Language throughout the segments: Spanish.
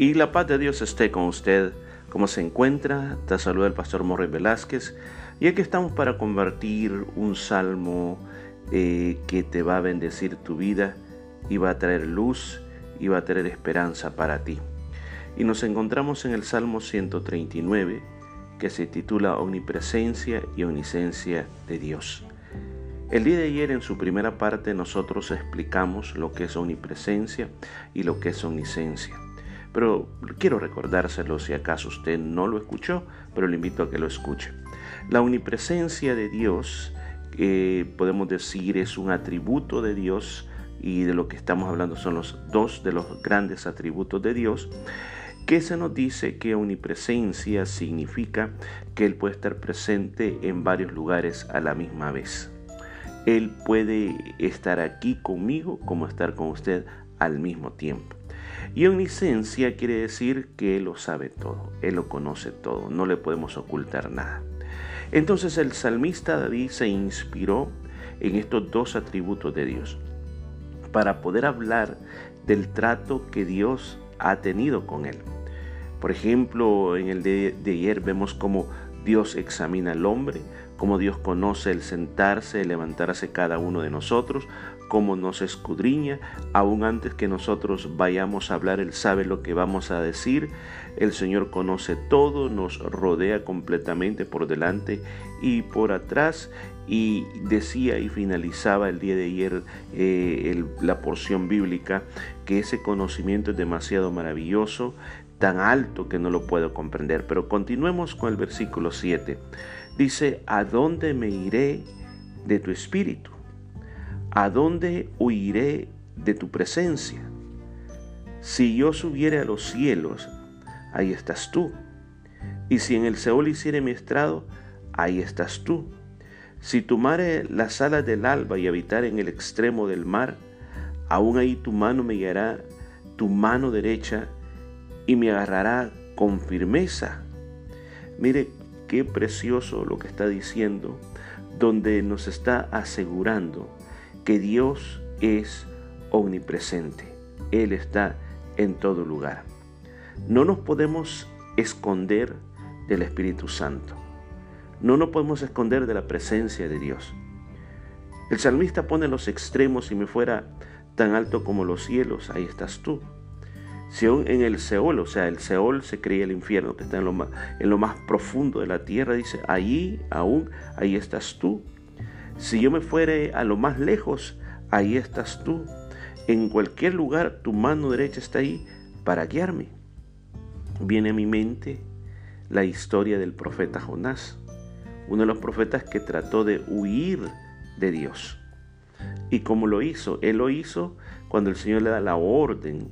Y la paz de Dios esté con usted. ¿Cómo se encuentra? Te saluda el pastor Morris Velázquez. Y aquí estamos para convertir un salmo eh, que te va a bendecir tu vida y va a traer luz y va a traer esperanza para ti. Y nos encontramos en el Salmo 139 que se titula Omnipresencia y Omnisencia de Dios. El día de ayer en su primera parte nosotros explicamos lo que es omnipresencia y lo que es omnisencia. Pero quiero recordárselo si acaso usted no lo escuchó, pero le invito a que lo escuche. La omnipresencia de Dios, podemos decir, es un atributo de Dios y de lo que estamos hablando son los dos de los grandes atributos de Dios, que se nos dice que omnipresencia significa que Él puede estar presente en varios lugares a la misma vez. Él puede estar aquí conmigo como estar con usted al mismo tiempo. Y omnisciencia quiere decir que Él lo sabe todo, Él lo conoce todo, no le podemos ocultar nada. Entonces el salmista David se inspiró en estos dos atributos de Dios para poder hablar del trato que Dios ha tenido con Él. Por ejemplo, en el de, ayer vemos cómo Dios examina al hombre, cómo Dios conoce el sentarse, el levantarse cada uno de nosotros, cómo nos escudriña, aún antes que nosotros vayamos a hablar, Él sabe lo que vamos a decir, el Señor conoce todo, nos rodea completamente por delante y por atrás, y decía y finalizaba el día de ayer eh, la porción bíblica que ese conocimiento es demasiado maravilloso, tan alto que no lo puedo comprender. Pero continuemos con el versículo 7. Dice, ¿a dónde me iré de tu espíritu? ¿A dónde huiré de tu presencia? Si yo subiere a los cielos, ahí estás tú. Y si en el Seol hiciere mi estrado, ahí estás tú. Si tomare las alas del alba y habitar en el extremo del mar, aún ahí tu mano me guiará, tu mano derecha, y me agarrará con firmeza. Mire qué precioso lo que está diciendo, donde nos está asegurando que Dios es omnipresente. Él está en todo lugar. No nos podemos esconder del Espíritu Santo. No nos podemos esconder de la presencia de Dios. El salmista pone los extremos, si me fuera tan alto como los cielos, ahí estás tú. En el Seol, o sea, el Seol se creía el infierno que está en lo, más, en lo más profundo de la tierra, dice, allí aún, ahí estás tú. Si yo me fuere a lo más lejos, ahí estás tú. En cualquier lugar tu mano derecha está ahí para guiarme. Viene a mi mente la historia del profeta Jonás, uno de los profetas que trató de huir de Dios. ¿Y cómo lo hizo? Él lo hizo cuando el Señor le da la orden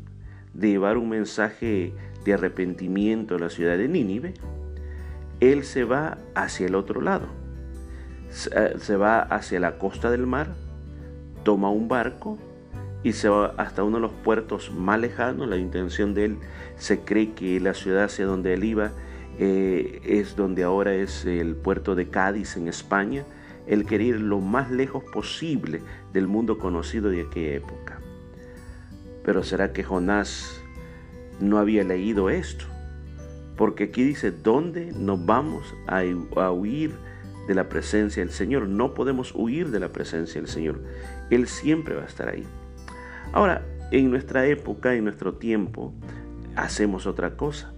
de llevar un mensaje de arrepentimiento a la ciudad de Nínive, él se va hacia el otro lado. Eh, se va hacia la costa del mar, toma un barco y se va hasta uno de los puertos más lejanos. La intención de él se cree que la ciudad hacia donde él iba eh, es donde ahora es el puerto de Cádiz en España. Él quería ir lo más lejos posible del mundo conocido de aquella época. Pero ¿será que Jonás no había leído esto? Porque aquí dice, ¿dónde nos vamos a, huir de la presencia del Señor? No podemos huir de la presencia del Señor. Él siempre va a estar ahí. Ahora, en nuestra época, en nuestro tiempo, hacemos otra cosa.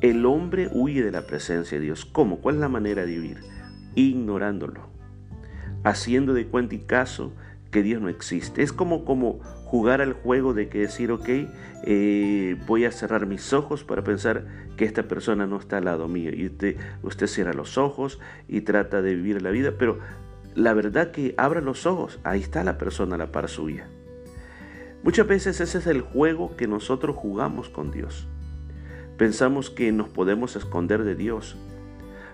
El hombre huye de la presencia de Dios. ¿Cómo? ¿Cuál es la manera de huir? Ignorándolo. Haciendo de cuenta y caso que Dios no existe. Es como, como jugar al juego de que decir, ok, eh, voy a cerrar mis ojos para pensar que esta persona no está al lado mío. Y usted, usted cierra los ojos y trata de vivir la vida, pero la verdad que abra los ojos, ahí está la persona a la par suya. Muchas veces ese es el juego que nosotros jugamos con Dios. Pensamos que nos podemos esconder de Dios.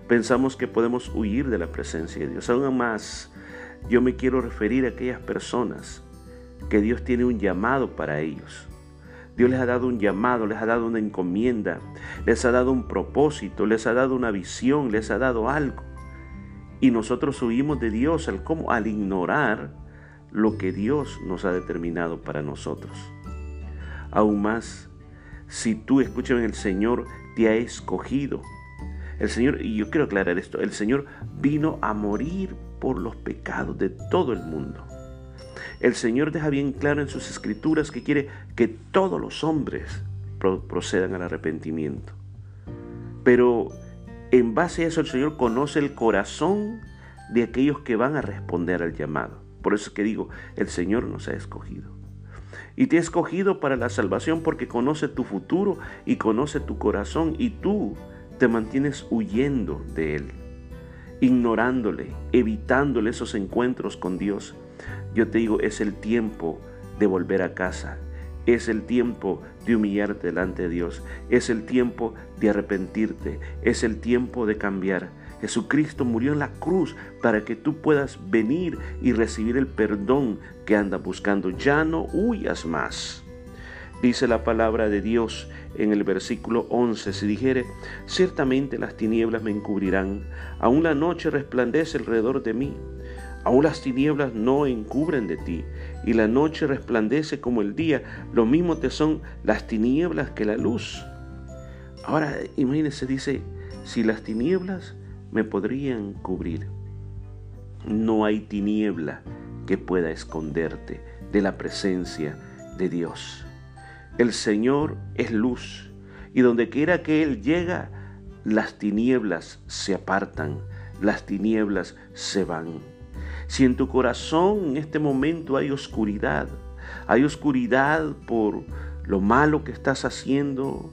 Pensamos que podemos huir de la presencia de Dios. Aún más, yo me quiero referir a aquellas personas que Dios tiene un llamado para ellos. Dios les ha dado un llamado, les ha dado una encomienda, les ha dado un propósito, les ha dado una visión, les ha dado algo. Y nosotros huimos de Dios al, al ignorar lo que Dios nos ha determinado para nosotros. Aún más, si tú, escúchame, el Señor te ha escogido. El Señor, y yo quiero aclarar esto, el Señor vino a morir por los pecados de todo el mundo. El Señor deja bien claro en sus escrituras que quiere que todos los hombres procedan al arrepentimiento. Pero en base a eso el Señor conoce el corazón de aquellos que van a responder al llamado. Por eso es que digo, el Señor nos ha escogido. Y te ha escogido para la salvación porque conoce tu futuro y conoce tu corazón y tú te mantienes huyendo de Él, ignorándole, evitándole esos encuentros con Dios. Yo te digo, es el tiempo de volver a casa, es el tiempo de humillarte delante de Dios. Es el tiempo de arrepentirte. Es el tiempo de cambiar. Jesucristo murió en la cruz para que tú puedas venir y recibir el perdón que andas buscando. Ya no huyas más. Dice la palabra de Dios en el versículo 11, si dijere, ciertamente las tinieblas me encubrirán, aún la noche resplandece alrededor de mí. Aún las tinieblas no encubren de ti, y la noche resplandece como el día. Lo mismo te son las tinieblas que la luz. Ahora, imagínese, dice, si las tinieblas me podrían cubrir, no hay tiniebla que pueda esconderte de la presencia de Dios. El Señor es luz, y donde quiera que Él llega, las tinieblas se apartan, las tinieblas se van. Si en tu corazón en este momento hay oscuridad, hay oscuridad por lo malo que estás haciendo,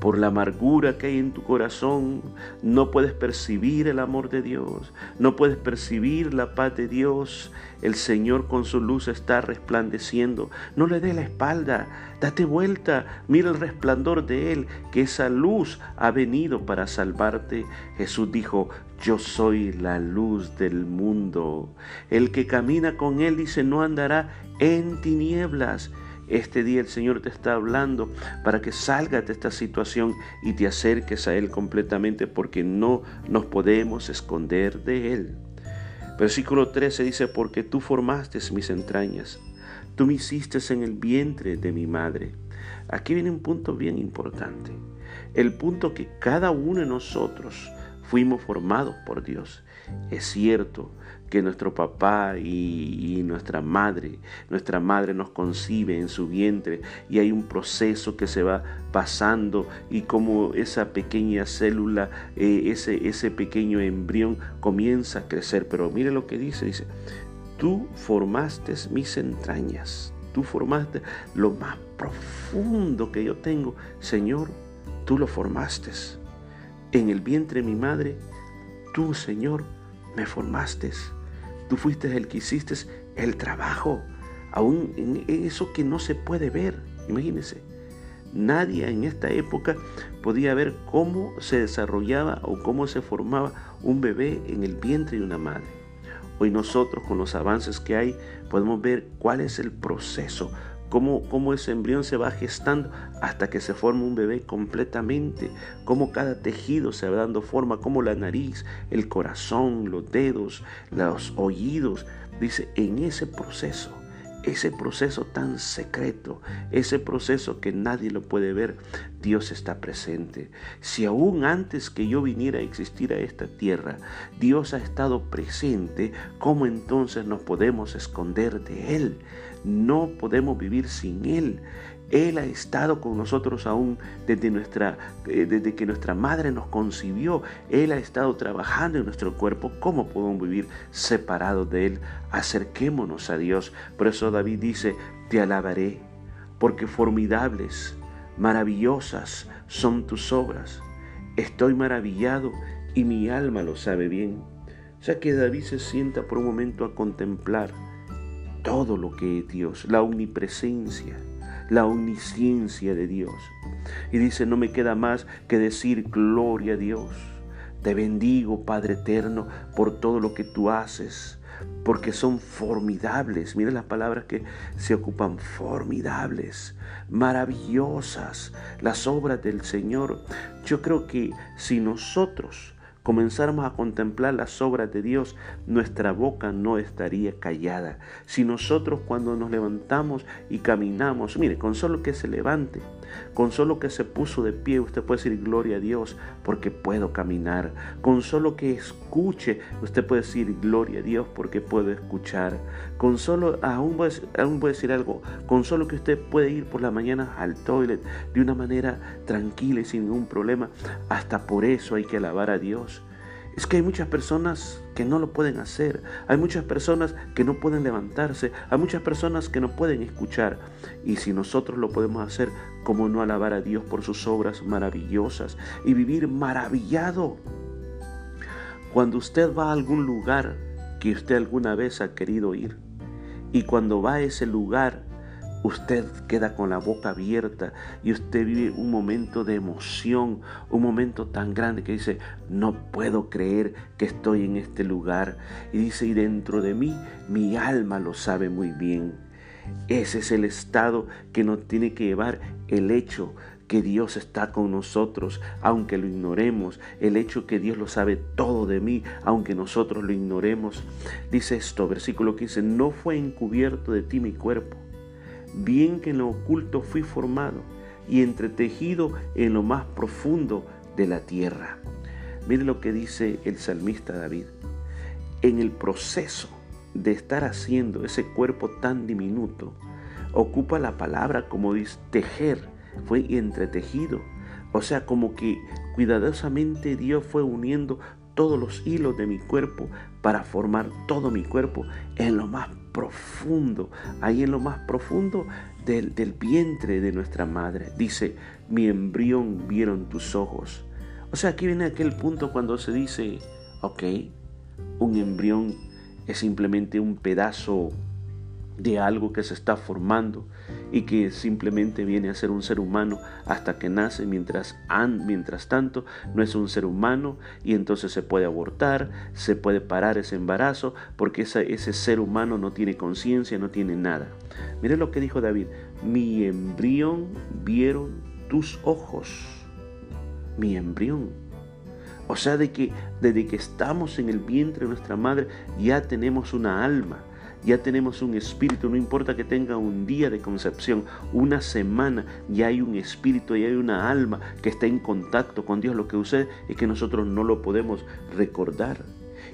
por la amargura que hay en tu corazón, no puedes percibir el amor de Dios, no puedes percibir la paz de Dios. El Señor con su luz está resplandeciendo. No le dé la espalda, date vuelta, mira el resplandor de Él, que esa luz ha venido para salvarte. Jesús dijo, yo soy la luz del mundo. El que camina con Él dice, no andará en tinieblas este día el Señor te está hablando para que salgas de esta situación y te acerques a Él completamente porque no nos podemos esconder de Él. Versículo 13 dice, porque tú formaste mis entrañas, tú me hiciste en el vientre de mi madre. Aquí viene un punto bien importante, el punto que cada uno de nosotros fuimos formados por Dios. Es cierto que nuestro papá y, nuestra madre, nuestra madre nos concibe en su vientre y hay un proceso que se va pasando y como esa pequeña célula, eh, ese, ese pequeño embrión comienza a crecer. Pero mire lo que dice, dice, tú formaste mis entrañas, tú formaste lo más profundo que yo tengo, Señor, tú lo formaste en el vientre de mi madre, tú, Señor, me formaste. Tú fuiste el que hiciste el trabajo, aún en eso que no se puede ver. Imagínense, nadie en esta época podía ver cómo se desarrollaba o cómo se formaba un bebé en el vientre de una madre. Hoy nosotros con los avances que hay podemos ver cuál es el proceso, cómo, ese embrión se va gestando hasta que se forma un bebé completamente, cómo cada tejido se va dando forma, cómo la nariz, el corazón, los dedos, los oídos. Dice, en ese proceso ese proceso tan secreto, ese proceso que nadie lo puede ver, Dios está presente. Si aún antes que yo viniera a existir a esta tierra, Dios ha estado presente, ¿cómo entonces nos podemos esconder de Él? No podemos vivir sin Él. Él ha estado con nosotros aún desde, nuestra, eh, desde que nuestra madre nos concibió. Él ha estado trabajando en nuestro cuerpo. ¿Cómo podemos vivir separados de Él? Acerquémonos a Dios. Por eso David dice, te alabaré, porque formidables, maravillosas son tus obras. Estoy maravillado y mi alma lo sabe bien. O sea que David se sienta por un momento a contemplar todo lo que es Dios, la omnipresencia, la omnisciencia de Dios. Y dice, no me queda más que decir gloria a Dios. Te bendigo, Padre eterno, por todo lo que tú haces, porque son formidables. Mira las palabras que se ocupan, formidables, maravillosas, las obras del Señor. Yo creo que si nosotros comenzáramos a contemplar las obras de Dios, nuestra boca no estaría callada. Si nosotros cuando nos levantamos y caminamos, mire, con solo que se levante, Con solo que se puso de pie, usted puede decir gloria a Dios porque puedo caminar. Con solo que escuche, usted puede decir gloria a Dios porque puedo escuchar. Con solo, aún voy, aún voy decir algo, con solo que usted puede ir por la mañana al toilet de una manera tranquila y sin ningún problema, hasta por eso hay que alabar a Dios. Es que hay muchas personas que no lo pueden hacer, hay muchas personas que no pueden levantarse, hay muchas personas que no pueden escuchar. Y si nosotros lo podemos hacer, ¿cómo no alabar a Dios por sus obras maravillosas y vivir maravillado? Cuando usted va a algún lugar que usted alguna vez ha querido ir, y cuando va a ese lugar usted queda con la boca abierta y usted vive un momento de emoción, un momento tan grande que dice, no puedo creer que estoy en este lugar. Y dice, y dentro de mí, mi alma lo sabe muy bien. Ese es el estado que nos tiene que llevar el hecho que Dios está con nosotros, aunque lo ignoremos, el hecho que Dios lo sabe todo de mí, aunque nosotros lo ignoremos. Dice esto, versículo 15, no fue encubierto de ti mi cuerpo bien que en lo oculto fui formado y entretejido en lo más profundo de la tierra. Mire lo que dice el salmista David. En el proceso de estar haciendo ese cuerpo tan diminuto, ocupa la palabra como dice tejer, fue entretejido. O sea, como que cuidadosamente Dios fue uniendo todos los hilos de mi cuerpo para formar todo mi cuerpo en lo más profundo, ahí en lo más profundo del, del vientre de nuestra madre. Dice, mi embrión vieron tus ojos. O sea, aquí viene aquel punto cuando se dice, ok, un embrión es simplemente un pedazo de algo que se está formando y que simplemente viene a ser un ser humano hasta que nace, mientras, mientras tanto no es un ser humano y entonces se puede abortar, se puede parar ese embarazo porque ese, ese ser humano no tiene conciencia, no tiene nada. Mire lo que dijo David, mi embrión vieron tus ojos, mi embrión. O sea, de que desde que estamos en el vientre de nuestra madre ya tenemos una alma ya tenemos un espíritu, no importa que tenga un día de concepción, una semana, ya hay un espíritu, ya hay una alma que está en contacto con Dios. Lo que sucede es que nosotros no lo podemos recordar.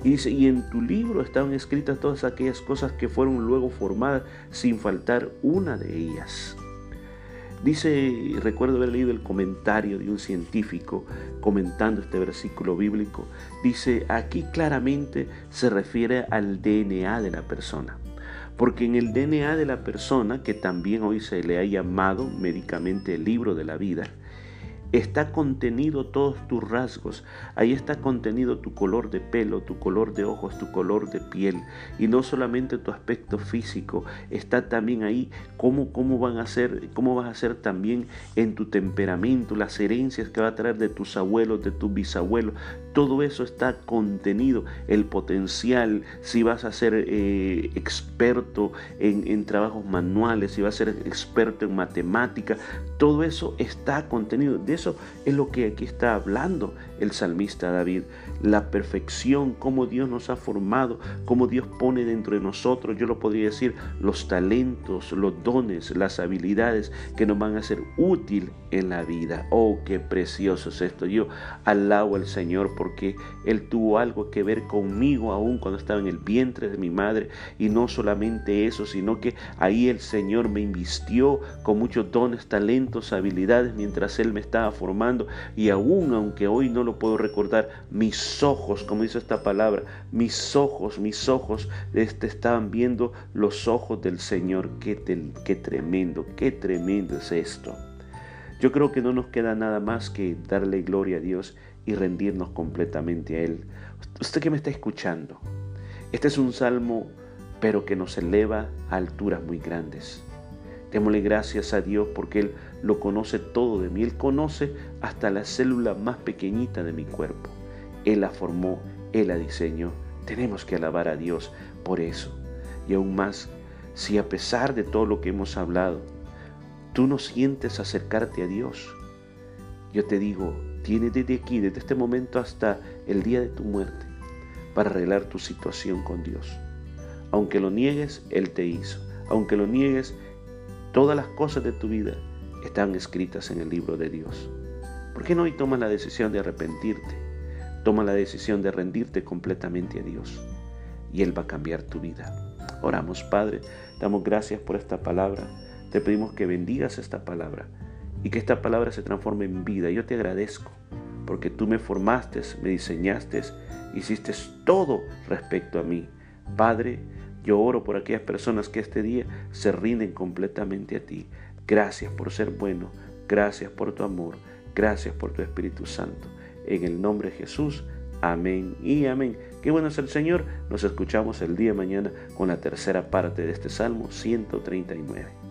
Y dice, y en tu libro estaban escritas todas aquellas cosas que fueron luego formadas sin faltar una de ellas. Dice, recuerdo haber leído el comentario de un científico comentando este versículo bíblico, dice, aquí claramente se refiere al DNA de la persona. Porque en el DNA de la persona, que también hoy se le ha llamado médicamente el libro de la vida, está contenido todos tus rasgos, ahí está contenido tu color de pelo, tu color de ojos, tu color de piel, y no solamente tu aspecto físico, está también ahí cómo, cómo van a ser, cómo vas a ser también en tu temperamento, las herencias que va a traer de tus abuelos, de tus bisabuelos, todo eso está contenido, el potencial, si vas a ser eh, experto en, trabajos manuales, si vas a ser experto en matemática, todo eso está contenido. De eso es lo que aquí está hablando el salmista David. La perfección, cómo Dios nos ha formado, cómo Dios pone dentro de nosotros, yo lo podría decir, los talentos, los dones, las habilidades que nos van a ser útil en la vida. Oh, qué precioso es esto. Yo alabo al Señor porque Él tuvo algo que ver conmigo aún cuando estaba en el vientre de mi madre. Y no solamente eso, sino que ahí el Señor me invistió con muchos dones, talentos, habilidades mientras Él me estaba formando. Y aún, aunque hoy no lo puedo recordar, mis ojos, como dice esta palabra, mis ojos, mis ojos este, estaban viendo los ojos del Señor. Qué, qué tremendo, qué tremendo es esto. Yo creo que no nos queda nada más que darle gloria a Dios y rendirnos completamente a Él. Usted que me está escuchando, este es un salmo, pero que nos eleva a alturas muy grandes. Démosle gracias a Dios porque Él lo conoce todo de mí. Él conoce hasta la célula más pequeñita de mi cuerpo. Él la formó, Él la diseñó. Tenemos que alabar a Dios por eso. Y aún más, si a pesar de todo lo que hemos hablado, tú no sientes acercarte a Dios, yo te digo, tienes desde aquí, desde este momento hasta el día de tu muerte, para arreglar tu situación con Dios. Aunque lo niegues, Él te hizo. Aunque lo niegues, todas las cosas de tu vida están escritas en el libro de Dios. ¿Por qué no hoy tomas la decisión de arrepentirte? Toma la decisión de rendirte completamente a Dios y Él va a cambiar tu vida. Oramos, Padre, damos gracias por esta palabra. Te pedimos que bendigas esta palabra y que esta palabra se transforme en vida. Yo te agradezco porque tú me formaste, me diseñaste, hiciste todo respecto a mí. Padre, yo oro por aquellas personas que este día se rinden completamente a ti. Gracias por ser bueno, gracias por tu amor, gracias por tu Espíritu Santo. En el nombre de Jesús, amén y amén. Qué bueno es el Señor. Nos escuchamos el día de mañana con la tercera parte de este Salmo 139.